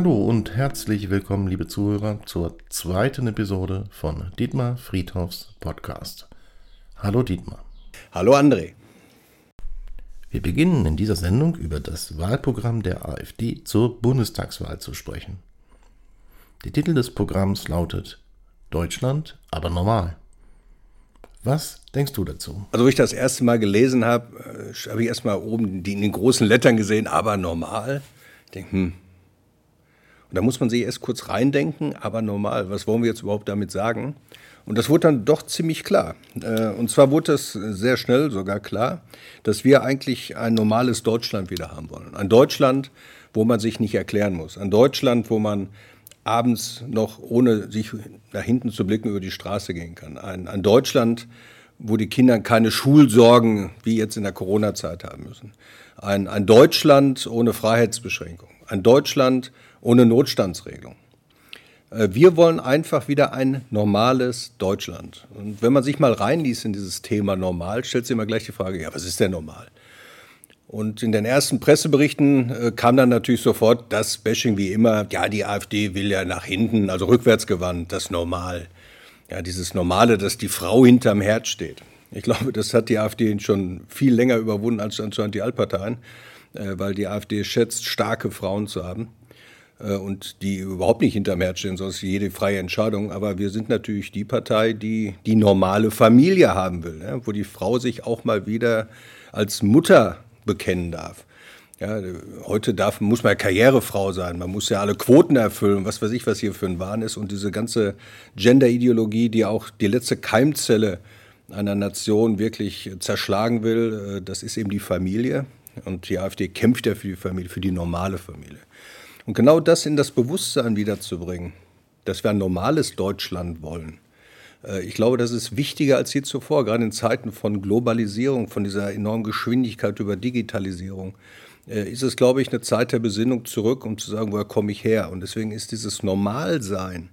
Hallo und herzlich willkommen, liebe Zuhörer, zur zweiten Episode von Dietmar Friedhoffs Podcast. Hallo Dietmar. Hallo André. Wir beginnen in dieser Sendung über das Wahlprogramm der AfD zur Bundestagswahl zu sprechen. Der Titel des Programms lautet Deutschland, aber normal. Was denkst du dazu? Also, wo ich das erste Mal gelesen habe, äh, habe ich erst mal oben die in den großen Lettern gesehen, aber normal. Ich denke, hm. Und da muss man sich erst kurz reindenken, aber normal. Was wollen wir jetzt überhaupt damit sagen? Und das wurde dann doch ziemlich klar. Äh, und zwar wurde es sehr schnell sogar klar, dass wir eigentlich ein normales Deutschland wieder haben wollen. Ein Deutschland, wo man sich nicht erklären muss. Ein Deutschland, wo man abends noch, ohne sich nach hinten zu blicken, über die Straße gehen kann. Ein, ein Deutschland, wo die Kinder keine Schulsorgen wie jetzt in der Corona-Zeit haben müssen. Ein, ein Deutschland ohne Freiheitsbeschränkung. Ein Deutschland ohne Notstandsregelung. Äh, wir wollen einfach wieder ein normales Deutschland. Und wenn man sich mal reinliest in dieses Thema normal, stellt sich immer gleich die Frage, ja, was ist denn normal? Und in den ersten Presseberichten äh, kam dann natürlich sofort das Bashing wie immer, ja, die AfD will ja nach hinten, also rückwärts gewandt, das Normal. Ja, dieses Normale, dass die Frau hinterm Herd steht. Ich glaube, das hat die AfD schon viel länger überwunden als anscheinend die Altparteien, äh, weil die AfD schätzt, starke Frauen zu haben. Äh, und die überhaupt nicht hinterm Herd stehen, sonst jede freie Entscheidung. Aber wir sind natürlich die Partei, die die normale Familie haben will, ne? wo die Frau sich auch mal wieder als Mutter bekennen darf. Ja, heute darf, muss man ja Karrierefrau sein, man muss ja alle Quoten erfüllen, was weiß ich, was hier für ein Wahn ist. Und diese ganze Gender-Ideologie, die auch die letzte Keimzelle einer Nation wirklich zerschlagen will, äh, das ist eben die Familie. Und die AfD kämpft ja für die Familie, für die normale Familie. Und genau das in das Bewusstsein wiederzubringen, dass wir ein normales Deutschland wollen. Äh, ich glaube, das ist wichtiger als je zuvor, gerade in Zeiten von Globalisierung, von dieser enormen Geschwindigkeit über Digitalisierung. Äh, ist es, glaube ich, eine Zeit der Besinnung zurück, um zu sagen, woher komme ich her? Und deswegen ist dieses Normalsein,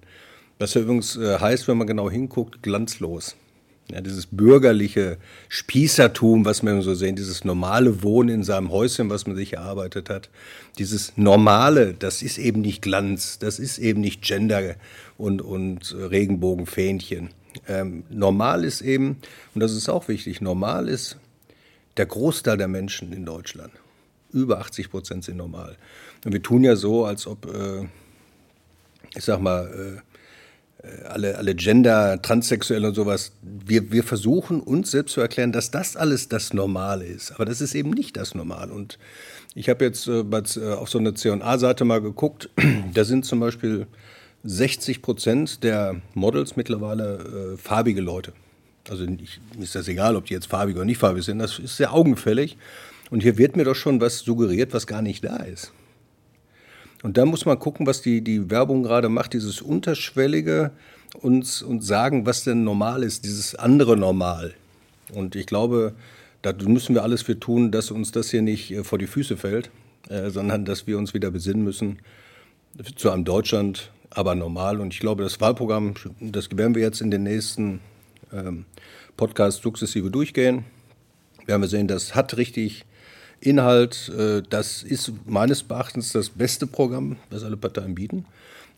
was ja übrigens äh, heißt, wenn man genau hinguckt, glanzlos. Ja, dieses bürgerliche Spießertum, was wir so sehen, dieses normale Wohnen in seinem Häuschen, was man sich erarbeitet hat, dieses Normale, das ist eben nicht Glanz, das ist eben nicht Gender und, und Regenbogenfähnchen. Ähm, normal ist eben, und das ist auch wichtig, normal ist der Großteil der Menschen in Deutschland. Über 80 Prozent sind normal. Und wir tun ja so, als ob, äh, ich sag mal, äh, alle, alle Gender, Transsexuelle und sowas, wir, wir versuchen uns selbst zu erklären, dass das alles das Normale ist. Aber das ist eben nicht das Normale. Und ich habe jetzt äh, äh auf so eine C&A-Seite mal geguckt, da sind zum Beispiel 60 Prozent der Models mittlerweile äh, farbige Leute. Also ich, ist das egal, ob die jetzt farbig oder nicht farbig sind, das ist sehr augenfällig. Und hier wird mir doch schon was suggeriert, was gar nicht da ist. Und da muss man gucken, was die, die Werbung gerade macht, dieses Unterschwellige uns, uns sagen, was denn normal ist, dieses andere Normal. Und ich glaube, da müssen wir alles für tun, dass uns das hier nicht äh, vor die Füße fällt, äh, sondern dass wir uns wieder besinnen müssen zu einem Deutschland, aber normal. Und ich glaube, das Wahlprogramm, das werden wir jetzt in den nächsten ähm, Podcasts sukzessive durchgehen. Wir haben sehen, das hat richtig Inhalt, äh, das ist meines Erachtens das beste Programm, das alle Parteien bieten.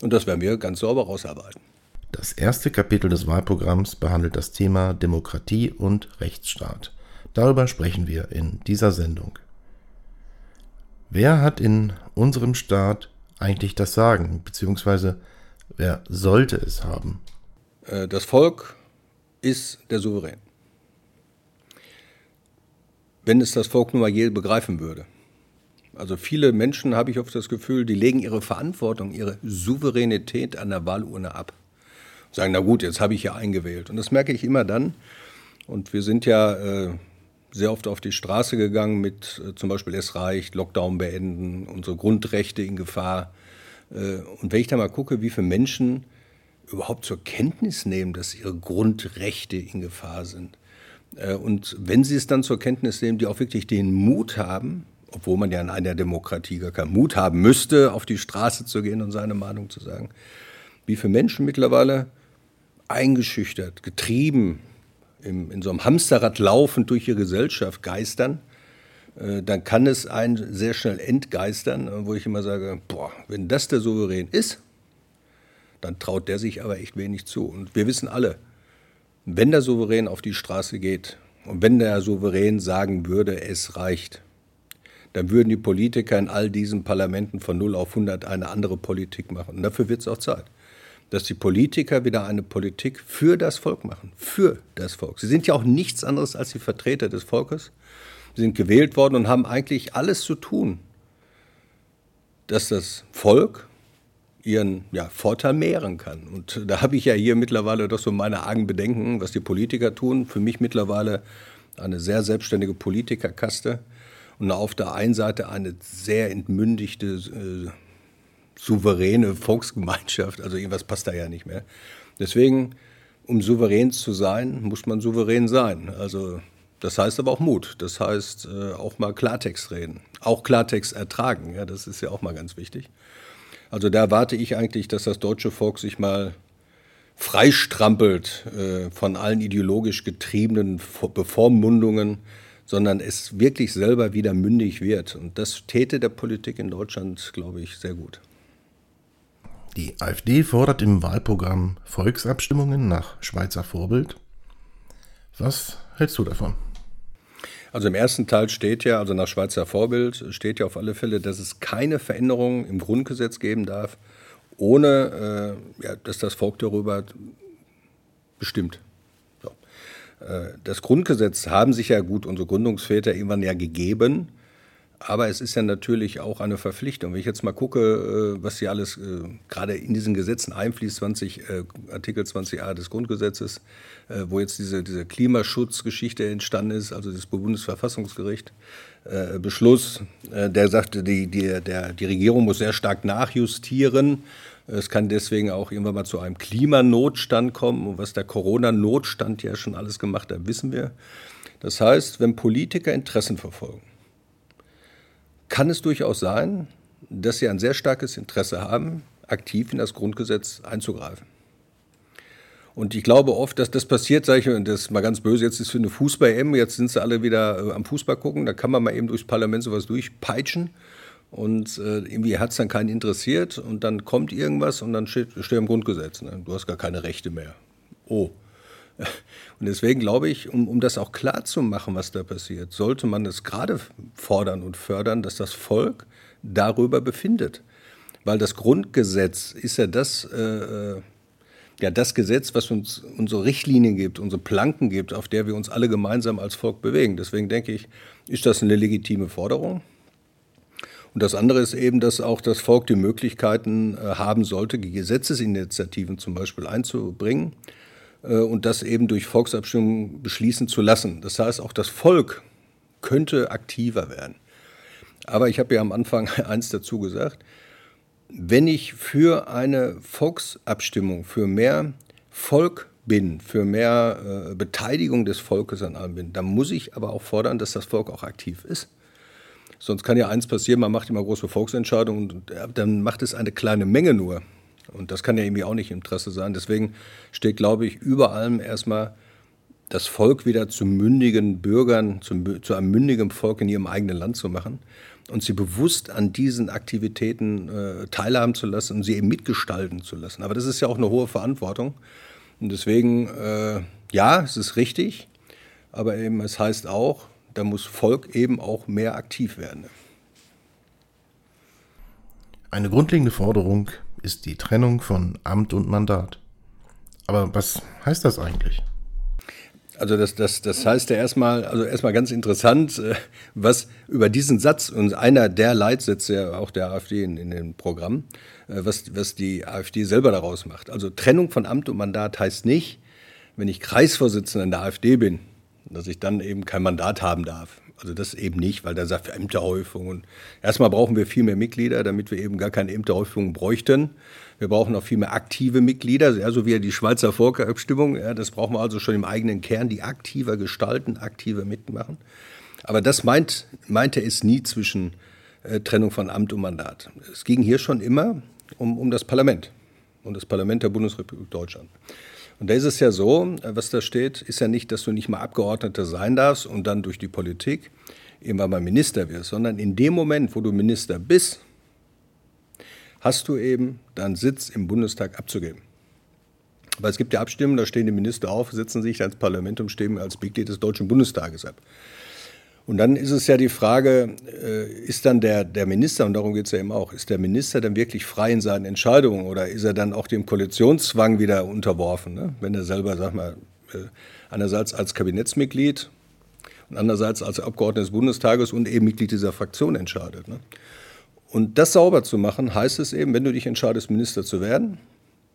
Und das werden wir ganz sauber rausarbeiten. Das erste Kapitel des Wahlprogramms behandelt das Thema Demokratie und Rechtsstaat. Darüber sprechen wir in dieser Sendung. Wer hat in unserem Staat eigentlich das Sagen, beziehungsweise wer sollte es haben? Äh, das Volk ist der Souverän wenn es das Volk nun mal je begreifen würde. Also viele Menschen, habe ich oft das Gefühl, die legen ihre Verantwortung, ihre Souveränität an der Wahlurne ab. Sagen, na gut, jetzt habe ich ja eingewählt. Und das merke ich immer dann. Und wir sind ja äh, sehr oft auf die Straße gegangen mit äh, zum Beispiel Es reicht, Lockdown beenden, unsere Grundrechte in Gefahr. Äh, und wenn ich da mal gucke, wie viele Menschen überhaupt zur Kenntnis nehmen, dass ihre Grundrechte in Gefahr sind, und wenn sie es dann zur Kenntnis nehmen, die auch wirklich den Mut haben, obwohl man ja in einer Demokratie gar keinen Mut haben müsste, auf die Straße zu gehen und seine Meinung zu sagen, wie viele Menschen mittlerweile eingeschüchtert, getrieben, im, in so einem Hamsterrad laufend durch ihre Gesellschaft geistern, äh, dann kann es einen sehr schnell entgeistern, wo ich immer sage, boah, wenn das der Souverän ist, dann traut der sich aber echt wenig zu. Und wir wissen alle, wenn der Souverän auf die Straße geht und wenn der Souverän sagen würde, es reicht, dann würden die Politiker in all diesen Parlamenten von 0 auf 100 eine andere Politik machen. Und dafür wird es auch Zeit, dass die Politiker wieder eine Politik für das Volk machen, für das Volk. Sie sind ja auch nichts anderes als die Vertreter des Volkes. Sie sind gewählt worden und haben eigentlich alles zu tun, dass das Volk ihren ja, Vorteil mehren kann. Und da habe ich ja hier mittlerweile doch so meine argen Bedenken, was die Politiker tun. Für mich mittlerweile eine sehr selbstständige Politikerkaste und auf der einen Seite eine sehr entmündigte, äh, souveräne Volksgemeinschaft. Also irgendwas passt da ja nicht mehr. Deswegen, um souverän zu sein, muss man souverän sein. Also das heißt aber auch Mut. Das heißt äh, auch mal Klartext reden. Auch Klartext ertragen. Ja, das ist ja auch mal ganz wichtig. Also da erwarte ich eigentlich, dass das deutsche Volk sich mal freistrampelt äh, von allen ideologisch getriebenen Bevormundungen, sondern es wirklich selber wieder mündig wird. Und das täte der Politik in Deutschland, glaube ich, sehr gut. Die AfD fordert im Wahlprogramm Volksabstimmungen nach Schweizer Vorbild. Was hältst du davon? Also im ersten Teil steht ja, also nach Schweizer Vorbild, steht ja auf alle Fälle, dass es keine Veränderungen im Grundgesetz geben darf, ohne äh, ja, dass das Volk darüber bestimmt. So. Äh, das Grundgesetz haben sich ja gut unsere Gründungsväter irgendwann ja gegeben. Aber es ist ja natürlich auch eine Verpflichtung. Wenn ich jetzt mal gucke, äh, was hier alles äh, gerade in diesen Gesetzen einfließt, 20, äh, Artikel 20a des Grundgesetzes, wo jetzt diese, diese Klimaschutzgeschichte entstanden ist, also das Bundesverfassungsgericht, Beschluss, der sagte, die, die, der, die Regierung muss sehr stark nachjustieren. Es kann deswegen auch irgendwann mal zu einem Klimanotstand kommen. Und was der Corona-Notstand ja schon alles gemacht hat, wissen wir. Das heißt, wenn Politiker Interessen verfolgen, kann es durchaus sein, dass sie ein sehr starkes Interesse haben, aktiv in das Grundgesetz einzugreifen. Und ich glaube oft, dass das passiert, sage ich, und das ist mal ganz böse, jetzt ist für eine Fußball-M, jetzt sind sie alle wieder äh, am Fußball gucken, da kann man mal eben durchs Parlament sowas durchpeitschen und äh, irgendwie hat es dann keinen interessiert und dann kommt irgendwas und dann steht, steht im Grundgesetz, ne? du hast gar keine Rechte mehr. Oh, und deswegen glaube ich, um, um das auch klar zu machen, was da passiert, sollte man es gerade fordern und fördern, dass das Volk darüber befindet. Weil das Grundgesetz ist ja das, äh, äh, ja das Gesetz, was uns unsere Richtlinien gibt, unsere Planken gibt, auf der wir uns alle gemeinsam als Volk bewegen. Deswegen denke ich, ist das eine legitime Forderung. Und das andere ist eben, dass auch das Volk die Möglichkeiten äh, haben sollte, Gesetzesinitiativen zum Beispiel einzubringen und das eben durch Volksabstimmung beschließen zu lassen. Das heißt, auch das Volk könnte aktiver werden. Aber ich habe ja am Anfang eins dazu gesagt, wenn ich für eine Volksabstimmung, für mehr Volk bin, für mehr äh, Beteiligung des Volkes an allem bin, dann muss ich aber auch fordern, dass das Volk auch aktiv ist. Sonst kann ja eins passieren, man macht immer große Volksentscheidungen und äh, dann macht es eine kleine Menge nur. Und das kann ja irgendwie auch nicht im Interesse sein. Deswegen steht, glaube ich, über allem erstmal das Volk wieder zu mündigen Bürgern, zu, zu einem mündigen Volk in ihrem eigenen Land zu machen und sie bewusst an diesen Aktivitäten äh, teilhaben zu lassen und sie eben mitgestalten zu lassen. Aber das ist ja auch eine hohe Verantwortung. Und deswegen, äh, ja, es ist richtig, aber eben es heißt auch, da muss Volk eben auch mehr aktiv werden. Eine grundlegende Forderung ist die Trennung von Amt und Mandat. Aber was heißt das eigentlich? Also das, das, das heißt ja erstmal, also erstmal ganz interessant, äh, was über diesen Satz und einer der Leitsätze auch der AfD in, in dem Programm, äh, was, was die AfD selber daraus macht. Also Trennung von Amt und Mandat heißt nicht, wenn ich Kreisvorsitzender in der AfD bin, dass ich dann eben kein Mandat haben darf. Also das eben nicht, weil da sagt Ämterhäufung. Und erstmal brauchen wir viel mehr Mitglieder, damit wir eben gar keine Ämterhäufung bräuchten. Wir brauchen auch viel mehr aktive Mitglieder, ja, so wie die Schweizer Volksabstimmung. Ja, das brauchen wir also schon im eigenen Kern, die aktiver gestalten, aktiver mitmachen. Aber das meint, meinte es nie zwischen äh, Trennung von Amt und Mandat. Es ging hier schon immer um, um das Parlament, um das Parlament der Bundesrepublik Deutschland. Und da ist es ja so, was da steht, ist ja nicht, dass du nicht mal Abgeordneter sein darfst und dann durch die Politik irgendwann mal Minister wirst, sondern in dem Moment, wo du Minister bist, hast du eben deinen Sitz im Bundestag abzugeben. Aber es gibt ja Abstimmungen, da stehen die Minister auf, setzen sich ans Parlament und stimmen als Mitglied des Deutschen Bundestages ab. Und dann ist es ja die Frage, äh, ist dann der, der Minister, und darum geht es ja eben auch, ist der Minister dann wirklich frei in seinen Entscheidungen oder ist er dann auch dem Koalitionszwang wieder unterworfen? Ne? Wenn er selber, sag mal, äh, einerseits als Kabinettsmitglied und andererseits als Abgeordneter des Bundestages und eben Mitglied dieser Fraktion entscheidet. Ne? Und das sauber zu machen, heißt es eben, wenn du dich entscheidest, Minister zu werden,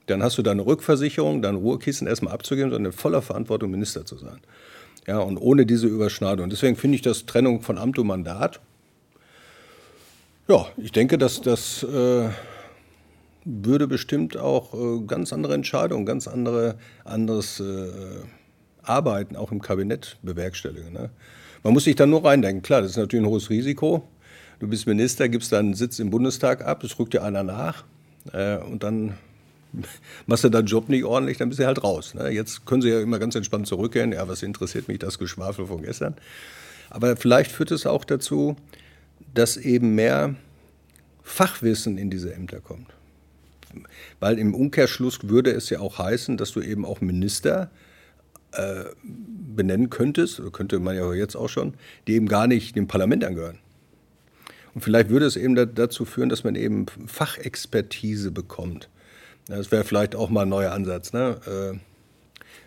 dann hast du deine Rückversicherung, dein Ruhekissen erstmal abzugeben, sondern in voller Verantwortung Minister zu sein. Ja, und ohne diese Überschneidung. Deswegen finde ich das Trennung von Amt und Mandat. Ja, ich denke, dass das äh, würde bestimmt auch äh, ganz andere Entscheidungen, ganz andere, anderes äh, Arbeiten auch im Kabinett bewerkstelligen. Ne? Man muss sich da nur reindenken. Klar, das ist natürlich ein hohes Risiko. Du bist Minister, gibst deinen Sitz im Bundestag ab, es rückt dir einer nach äh, und dann machst du deinen Job nicht ordentlich, dann bist du halt raus. Ne? Jetzt können sie ja immer ganz entspannt zurückgehen. Ja, was interessiert mich das Geschwafel von gestern? Aber vielleicht führt es auch dazu, dass eben mehr Fachwissen in diese Ämter kommt. Weil im Umkehrschluss würde es ja auch heißen, dass du eben auch Minister äh, benennen könntest, könnte man ja jetzt auch schon, die eben gar nicht dem Parlament angehören. Und vielleicht würde es eben dazu führen, dass man eben Fachexpertise bekommt. Das wäre vielleicht auch mal ein neuer Ansatz, ne? Äh,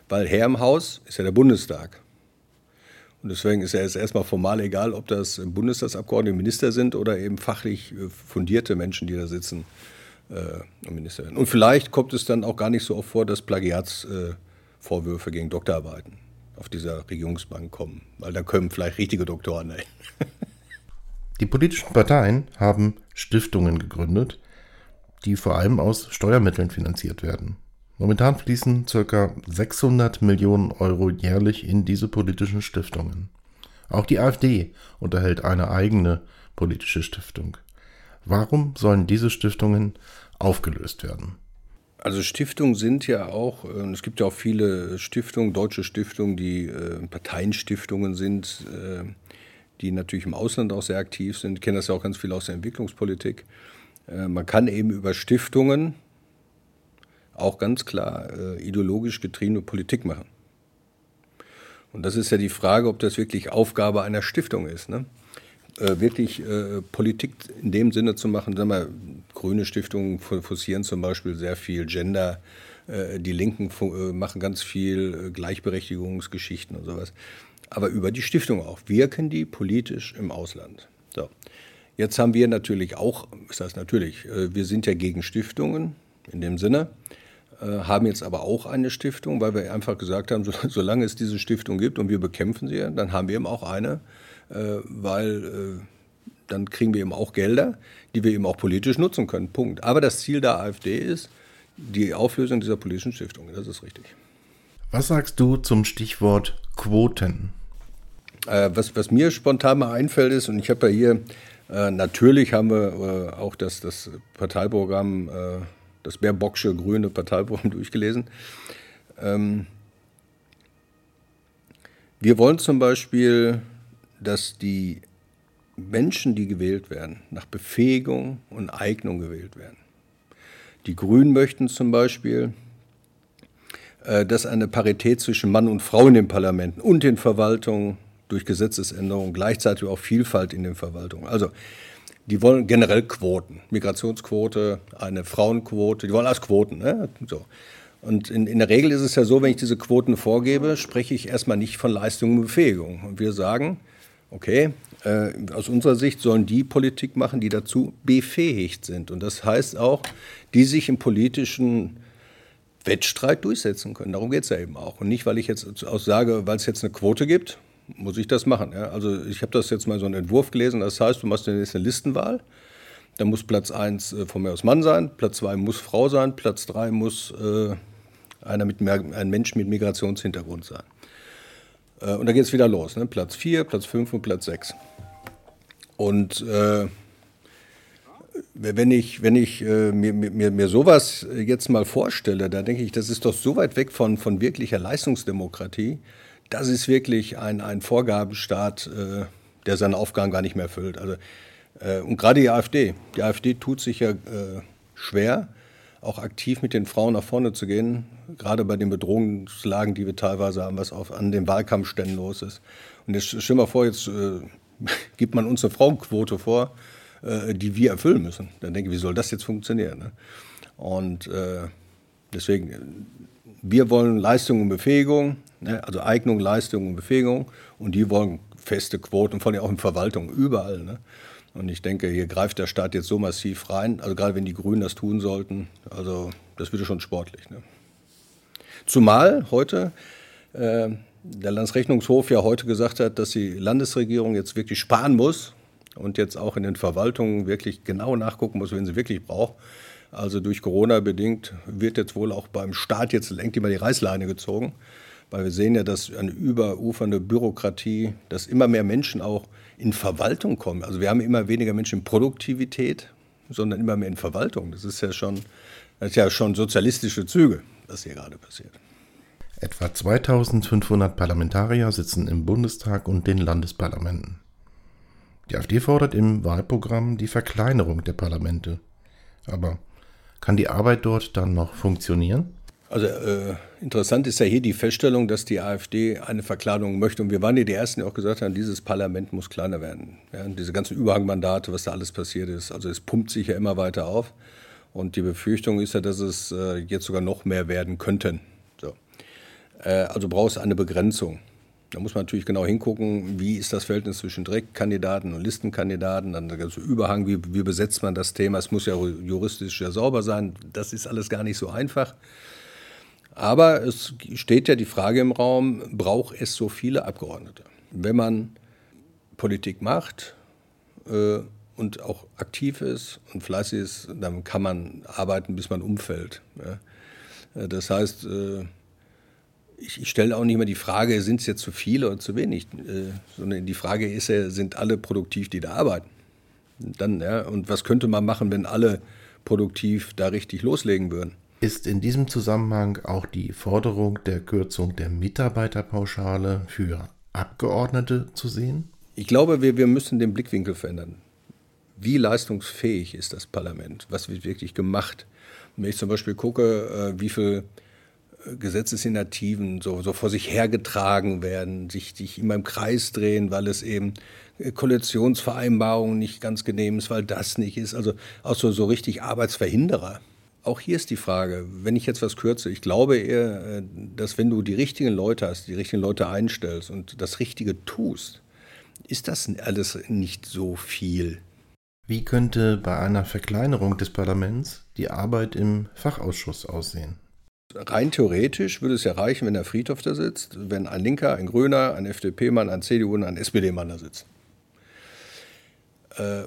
weil Herr im Haus ist ja der Bundestag. Und deswegen ist ja jetzt erstmal formal egal, ob das Bundestagsabgeordnete, Minister sind oder eben fachlich äh, fundierte Menschen, die da sitzen äh, und Minister werden. Und vielleicht kommt es dann auch gar nicht so oft vor, dass Plagiatsvorwürfe gegen Doktorarbeiten auf dieser Regierungsbank kommen, weil da können vielleicht richtige Doktoren hin. Die politischen Parteien haben Stiftungen gegründet, die vor allem aus Steuermitteln finanziert werden. Momentan fließen ca. 600 Millionen Euro jährlich in diese politischen Stiftungen. Auch die AfD unterhält eine eigene politische Stiftung. Warum sollen diese Stiftungen aufgelöst werden? Also Stiftungen sind ja auch, äh, es gibt ja auch viele Stiftungen, deutsche Stiftungen, die äh, Parteienstiftungen sind, äh, die natürlich im Ausland auch sehr aktiv sind. Ich kenne das ja auch ganz viel aus der Entwicklungspolitik. Äh, man kann eben über Stiftungen auch ganz klar äh, ideologisch getriebene Politik machen. Und das ist ja die Frage, ob das wirklich Aufgabe einer Stiftung ist. Ne? Äh, wirklich äh, Politik in dem Sinne zu machen, sagen wir, grüne Stiftungen forcieren zum Beispiel sehr viel Gender, äh, die Linken äh, machen ganz viel Gleichberechtigungsgeschichten und sowas. Aber über die Stiftung auch. Wirken die politisch im Ausland? So. Jetzt haben wir natürlich auch, das natürlich, äh, wir sind ja gegen Stiftungen in dem Sinne, äh, haben jetzt aber auch eine Stiftung, weil wir einfach gesagt haben, solange es diese Stiftung gibt und wir bekämpfen sie, dann haben wir eben auch eine, äh, weil dann kriegen wir eben auch Gelder, die wir eben auch politisch nutzen können. Punkt. Aber das Ziel der AfD ist die Auflösung dieser politischen Stiftung. Das ist richtig. Was sagst du zum Stichwort Quoten? Was, was mir spontan mal einfällt ist, und ich habe ja hier äh, natürlich haben wir äh, auch das, das Parteiprogramm, äh, das Baerbocksche grüne Parteiprogramm durchgelesen. Ähm, wir wollen zum Beispiel, dass die Menschen, die gewählt werden, nach Befähigung und Eignung gewählt werden. Die Grünen möchten zum Beispiel, äh, dass eine Parität zwischen Mann und Frau in den Parlamenten und den Verwaltungen durch Gesetzesänderungen, gleichzeitig auch Vielfalt in den Verwaltungen. Also die wollen generell Quoten, Migrationsquote, eine Frauenquote, die wollen alles Quoten. Ne? So. Und in, in der Regel ist es ja so, wenn ich diese Quoten vorgebe, spreche ich erstmal nicht von Leistung und Befähigung. Und wir sagen, okay, äh, aus unserer Sicht sollen die Politik machen, die dazu befähigt sind. Und das heißt auch, die sich im politischen Wettstreit durchsetzen können. Darum geht es ja eben auch. Und nicht, weil ich jetzt auch sage, weil es jetzt eine Quote gibt, muss ich das machen. Ja? Also ich habe das jetzt mal so einen Entwurf gelesen. Das heißt, du machst eine Listenwahl. Da muss Platz 1 äh, von mir aus Mann sein, Platz 2 muss Frau sein, Platz 3 muss äh, einer mit, ein Mensch mit Migrationshintergrund sein. Äh, und dann geht es wieder los. Ne? Platz 4, Platz 5 und Platz 6. Und äh, wenn ich, wenn ich äh, mir, mir, mir sowas jetzt mal vorstelle, da denke ich, das ist doch so weit weg von, von wirklicher Leistungsdemokratie. Das ist wirklich ein, ein Vorgabenstaat, äh, der seine Aufgaben gar nicht mehr erfüllt. Also, äh, und gerade die AfD. Die AfD tut sich ja äh, schwer, auch aktiv mit den Frauen nach vorne zu gehen, gerade bei den Bedrohungslagen, die wir teilweise haben, was auf, an den Wahlkampfständen los ist. Und jetzt stell mal vor, jetzt äh, gibt man uns eine Frauenquote vor äh, die wir erfüllen müssen. Dann denke ich, wie soll das jetzt funktionieren? Ne? Und äh, deswegen, wir wollen Leistung und Befähigung, ne? also Eignung, Leistung und Befähigung. Und die wollen feste Quoten, vor allem auch in Verwaltung, überall. Ne? Und ich denke, hier greift der Staat jetzt so massiv rein, also gerade wenn die Grünen das tun sollten, also das würde schon sportlich. Ne? Zumal heute äh, der Landesrechnungshof ja heute gesagt hat, dass die Landesregierung jetzt wirklich sparen muss und jetzt auch in den Verwaltungen wirklich genau nachgucken muss, wenn sie wirklich braucht. Also durch Corona bedingt wird jetzt wohl auch beim Staat jetzt lenkt immer die Reißleine gezogen, weil wir sehen ja, dass eine überufernde Bürokratie, dass immer mehr Menschen auch in Verwaltung kommen. Also wir haben immer weniger Menschen in Produktivität, sondern immer mehr in Verwaltung. Das ist ja schon, das ist ja schon sozialistische Züge, was hier gerade passiert. Etwa 2500 Parlamentarier sitzen im Bundestag und den Landesparlamenten. Die AfD fordert im Wahlprogramm die Verkleinerung der Parlamente. Aber kann die Arbeit dort dann noch funktionieren? Also äh, interessant ist ja hier die Feststellung, dass die AfD eine Verkleinerung möchte. Und wir waren ja die Ersten, die auch gesagt haben, dieses Parlament muss kleiner werden. Ja, diese ganzen Überhangmandate, was da alles passiert ist. Also es pumpt sich ja immer weiter auf. Und die Befürchtung ist ja, dass es äh, jetzt sogar noch mehr werden könnten. So. Äh, also braucht es eine Begrenzung. Da muss man natürlich genau hingucken, wie ist das Verhältnis zwischen Direktkandidaten und Listenkandidaten, dann der ganze Überhang, wie, wie besetzt man das Thema. Es muss ja juristisch ja sauber sein. Das ist alles gar nicht so einfach. Aber es steht ja die Frage im Raum, braucht es so viele Abgeordnete? Wenn man Politik macht äh, und auch aktiv ist und fleißig ist, dann kann man arbeiten, bis man umfällt. Ja? Das heißt, äh, ich, ich stelle auch nicht mehr die Frage, sind es jetzt zu viele oder zu wenig, äh, sondern die Frage ist ja, sind alle produktiv, die da arbeiten? Dann, ja, und was könnte man machen, wenn alle produktiv da richtig loslegen würden? Ist in diesem Zusammenhang auch die Forderung der Kürzung der Mitarbeiterpauschale für Abgeordnete zu sehen? Ich glaube, wir, wir müssen den Blickwinkel verändern. Wie leistungsfähig ist das Parlament? Was wird wirklich gemacht? Wenn ich zum Beispiel gucke, äh, wie viel Gesetzesinitiativen so, so vor sich hergetragen werden, sich, sich immer im Kreis drehen, weil es eben Koalitionsvereinbarungen nicht ganz genehm ist, weil das nicht ist. Also auch so, so richtig Arbeitsverhinderer. Auch hier ist die Frage, wenn ich jetzt was kürze, ich glaube eher, äh, dass wenn du die richtigen Leute hast, die richtigen Leute einstellst und das Richtige tust, ist das alles nicht so viel. Wie könnte bei einer Verkleinerung des Parlaments die Arbeit im Fachausschuss aussehen? Rein theoretisch würde es ja reichen, wenn der Friedhof da sitzt, wenn ein Linker, ein Grüner, ein FDP-Mann, ein CDU und ein SPD-Mann da sitzt. Äh,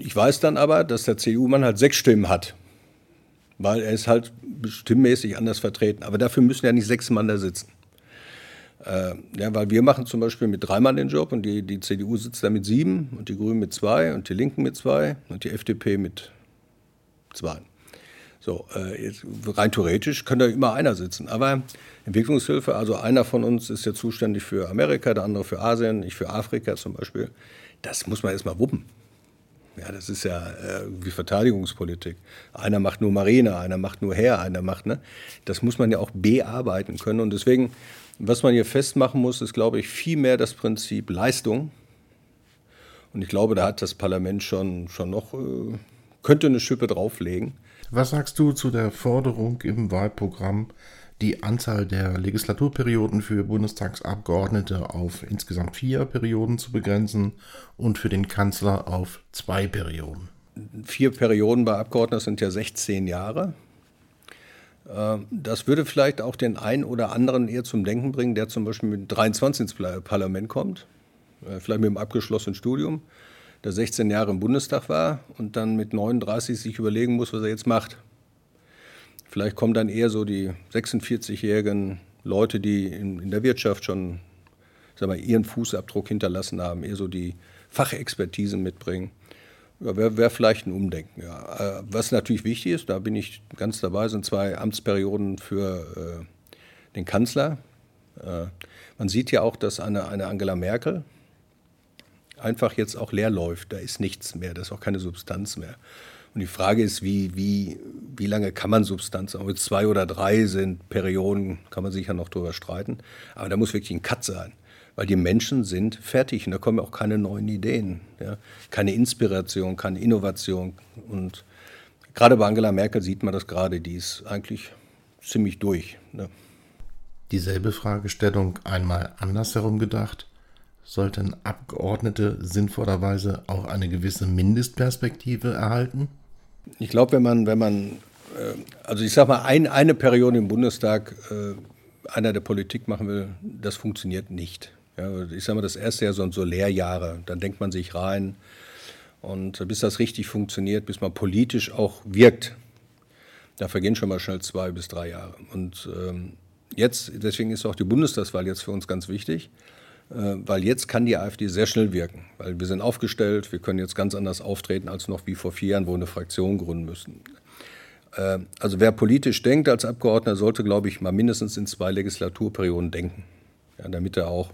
ich weiß dann aber, dass der CDU-Mann halt sechs Stimmen hat, weil er ist halt stimmmäßig anders vertreten. Aber dafür müssen ja nicht sechs Mann da sitzen. Äh, ja, weil wir machen zum Beispiel mit drei Mann den Job und die, die CDU sitzt da mit sieben und die Grünen mit zwei und die Linken mit zwei und die FDP mit zwei. So, äh, jetzt, rein theoretisch könnte immer einer sitzen. Aber Entwicklungshilfe, also einer von uns ist ja zuständig für Amerika, der andere für Asien, ich für Afrika zum Beispiel. Das muss man erstmal wuppen. Ja, das ist ja äh, wie Verteidigungspolitik. Einer macht nur Marine, einer macht nur Heer, einer macht, ne? Das muss man ja auch bearbeiten können. Und deswegen, was man hier festmachen muss, ist, glaube ich, viel mehr das Prinzip Leistung. Und ich glaube, da hat das Parlament schon, schon noch, äh, könnte eine Schippe drauflegen. Was sagst du zu der Forderung im Wahlprogramm, die Anzahl der Legislaturperioden für Bundestagsabgeordnete auf insgesamt vier Perioden zu begrenzen und für den Kanzler auf zwei Perioden? Vier Perioden bei Abgeordneten sind ja 16 Jahre. Ähm, das würde vielleicht auch den einen oder anderen eher zum Denken bringen, der zum Beispiel mit 23 ins Parlament kommt, äh, vielleicht mit einem abgeschlossenen Studium der 16 Jahre im Bundestag war und dann mit 39 sich überlegen muss, was er jetzt macht. Vielleicht kommen dann eher so die 46-jährigen Leute, die in, in der Wirtschaft schon sag mal, ihren Fußabdruck hinterlassen haben, eher so die Fachexpertise mitbringen. Ja, Wäre wär vielleicht ein Umdenken, ja. Äh, was natürlich wichtig ist, da bin ich ganz dabei, sind zwei Amtsperioden für äh, den Kanzler. Äh, man sieht ja auch, dass eine, eine Angela Merkel einfach jetzt auch leer läuft. Da ist nichts mehr, da ist auch keine Substanz mehr. Und die Frage ist, wie, wie, wie lange kann man Substanz, ob zwei oder drei sind, Perioden, kann man sicher noch drüber streiten. Aber da muss wirklich ein Cut sein weil die Menschen sind fertig und da kommen auch keine neuen Ideen, ja? keine Inspiration, keine Innovation. Und gerade bei Angela Merkel sieht man das gerade, die ist eigentlich ziemlich durch. Ne? Dieselbe Fragestellung einmal andersherum gedacht. Sollten Abgeordnete sinnvollerweise auch eine gewisse Mindestperspektive erhalten? Ich glaube, wenn man, wenn man, äh, also ich sage mal, ein, eine Periode im Bundestag äh, einer der Politik machen will, das funktioniert nicht. Ja, ich sage mal, das erste Jahr sind so Lehrjahre. Dann denkt man sich rein. Und bis das richtig funktioniert, bis man politisch auch wirkt, da vergehen schon mal schnell zwei bis drei Jahre. Und ähm, jetzt, deswegen ist auch die Bundestagswahl jetzt für uns ganz wichtig, weil jetzt kann die AfD sehr schnell wirken. Weil wir sind aufgestellt, wir können jetzt ganz anders auftreten als noch wie vor vier Jahren, wo wir eine Fraktion gründen müssen. Äh, also wer politisch denkt als Abgeordneter, sollte, glaube ich, mal mindestens in zwei Legislaturperioden denken, ja, damit er auch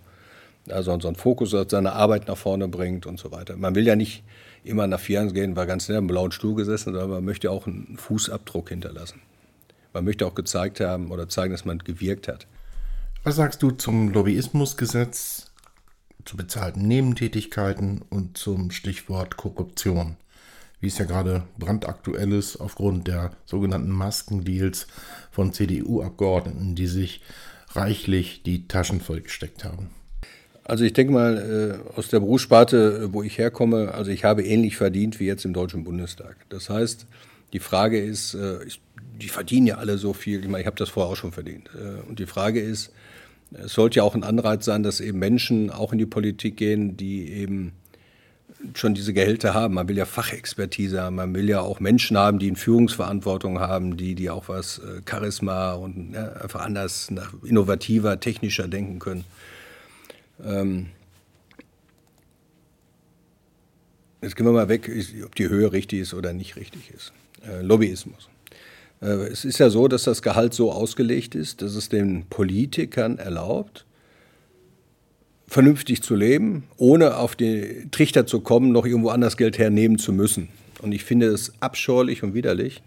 also so einen Fokus auf seine Arbeit nach vorne bringt und so weiter. Man will ja nicht immer nach vier Jahren gehen, war ganz nett im blauen Stuhl gesessen, sondern man möchte auch einen Fußabdruck hinterlassen. Man möchte auch gezeigt haben oder zeigen, dass man gewirkt hat. Was sagst du zum Lobbyismusgesetz, zu bezahlten Nebentätigkeiten und zum Stichwort Korruption? Wie es ja gerade brandaktuell ist aufgrund der sogenannten Maskendeals von CDU-Abgeordneten, die sich reichlich die Taschen vollgesteckt haben. Also ich denke mal, äh, aus der Berufssparte, äh, wo ich herkomme, also ich habe ähnlich verdient wie jetzt im Deutschen Bundestag. Das heißt, die Frage ist, äh, die verdienen ja alle so viel, ich meine, ich habe das vorher auch schon verdient. Und die Frage ist, es sollte ja auch ein Anreiz sein, dass eben Menschen auch in die Politik gehen, die eben schon diese Gehälter haben. Man will ja Fachexpertise haben, man will ja auch Menschen haben, die in Führungsverantwortung haben, die, die auch was Charisma und ja, einfach anders, innovativer, technischer denken können. Ähm, jetzt gehen wir mal weg, ob die Höhe richtig ist oder nicht richtig ist. Äh, Lobbyismus. Äh, es ist ja so, dass das Gehalt so ausgelegt ist, dass es den Politikern erlaubt, vernünftig zu leben, ohne auf den Trichter zu kommen, noch irgendwo anders Geld hernehmen zu müssen. Und ich finde es abscheulich und widerlich,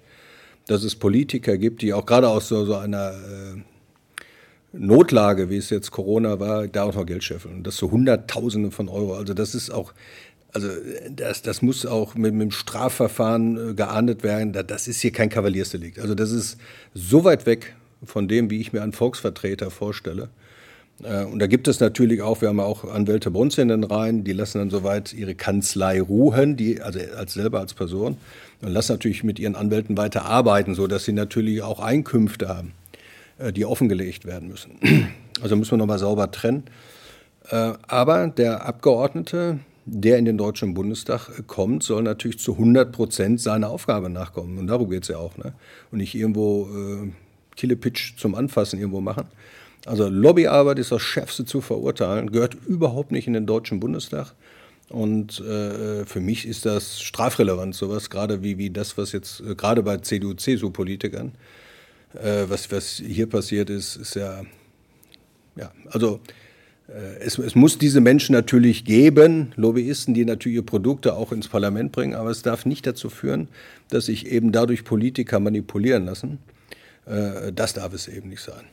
dass es Politiker gibt, die auch gerade aus so, so einer äh, Notlage, wie es jetzt Corona war, da auch noch Geld scheffeln. Und das so Hunderttausende von Euro. Also das ist auch, also das, das muss auch mit, mit dem Strafverfahren äh, geahndet werden. Das ist hier kein Kavaliersdelikt. Also das ist so weit weg von dem, wie ich mir einen Volksvertreter vorstelle. Äh, und da gibt es natürlich auch, wir haben auch Anwälte bei uns in den Reihen, die lassen dann soweit ihre Kanzlei ruhen, die, also als selber als Person, und lassen natürlich mit ihren Anwälten weiter arbeiten, sodass sie natürlich auch Einkünfte haben. Äh, die offengelegt werden müssen. Also müssen wir nochmal sauber trennen. Äh, aber der Abgeordnete, der in den Deutschen Bundestag kommt, soll natürlich zu 100 Prozent seiner Aufgabe nachkommen. Und darum geht es ja auch. Ne? Und nicht irgendwo äh, Killepitch zum Anfassen irgendwo machen. Also Lobbyarbeit ist das Schärfste zu verurteilen, gehört überhaupt nicht in den Deutschen Bundestag. Und äh, für mich ist das strafrelevant, sowas, gerade wie, wie das, was jetzt äh, gerade bei CDU-CSU-Politikern äh, was, was hier passiert ist, ist ja, ja, also äh, es, es, muss diese Menschen natürlich geben, Lobbyisten, die natürlich ihre Produkte auch ins Parlament bringen, aber es darf nicht dazu führen, dass sich eben dadurch Politiker manipulieren lassen. Äh, das darf es eben nicht sein.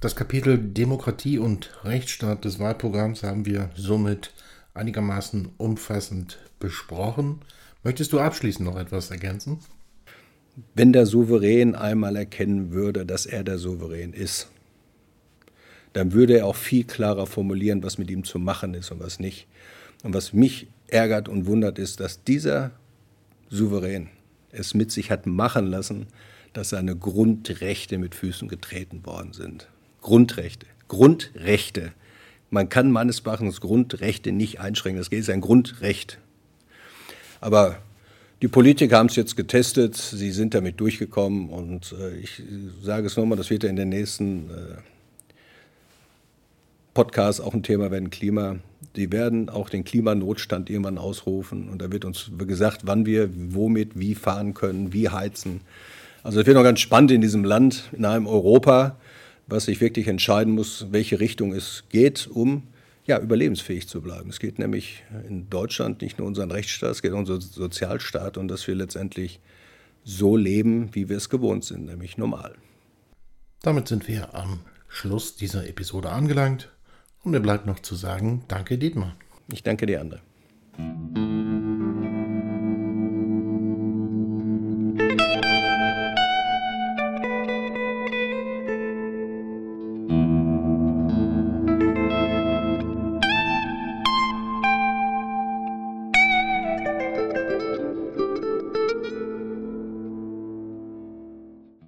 Das Kapitel Demokratie und Rechtsstaat des Wahlprogramms haben wir somit einigermaßen umfassend besprochen. Möchtest du abschließend noch etwas ergänzen? wenn der Souverän einmal erkennen würde, dass er der Souverän ist, dann würde er auch viel klarer formulieren, was mit ihm zu machen ist und was nicht. Und was mich ärgert und wundert, ist, dass dieser Souverän es mit sich hat machen lassen, dass seine Grundrechte mit Füßen getreten worden sind. Grundrechte. Grundrechte. Man kann meines Erachtens Grundrechte nicht einschränken. Das ist ein Grundrecht. Aber die Politiker haben es jetzt getestet, sie sind damit durchgekommen und äh, ich sage es nochmal, das wird ja in den nächsten äh, Podcasts auch ein Thema werden, Klima. Die werden auch den Klimanotstand irgendwann ausrufen. Und da wird uns gesagt, wann wir womit wie fahren können, wie heizen. Also es wird noch ganz spannend in diesem Land, in einem Europa, was sich wirklich entscheiden muss, welche Richtung es geht, um ja, überlebensfähig zu bleiben. Es geht nämlich in Deutschland nicht nur um unseren Rechtsstaat, es geht um unseren Sozialstaat und dass wir letztendlich so leben, wie wir es gewohnt sind, nämlich normal. Damit sind wir am Schluss dieser Episode angelangt und mir bleibt noch zu sagen, danke Dietmar. Ich danke dir, André.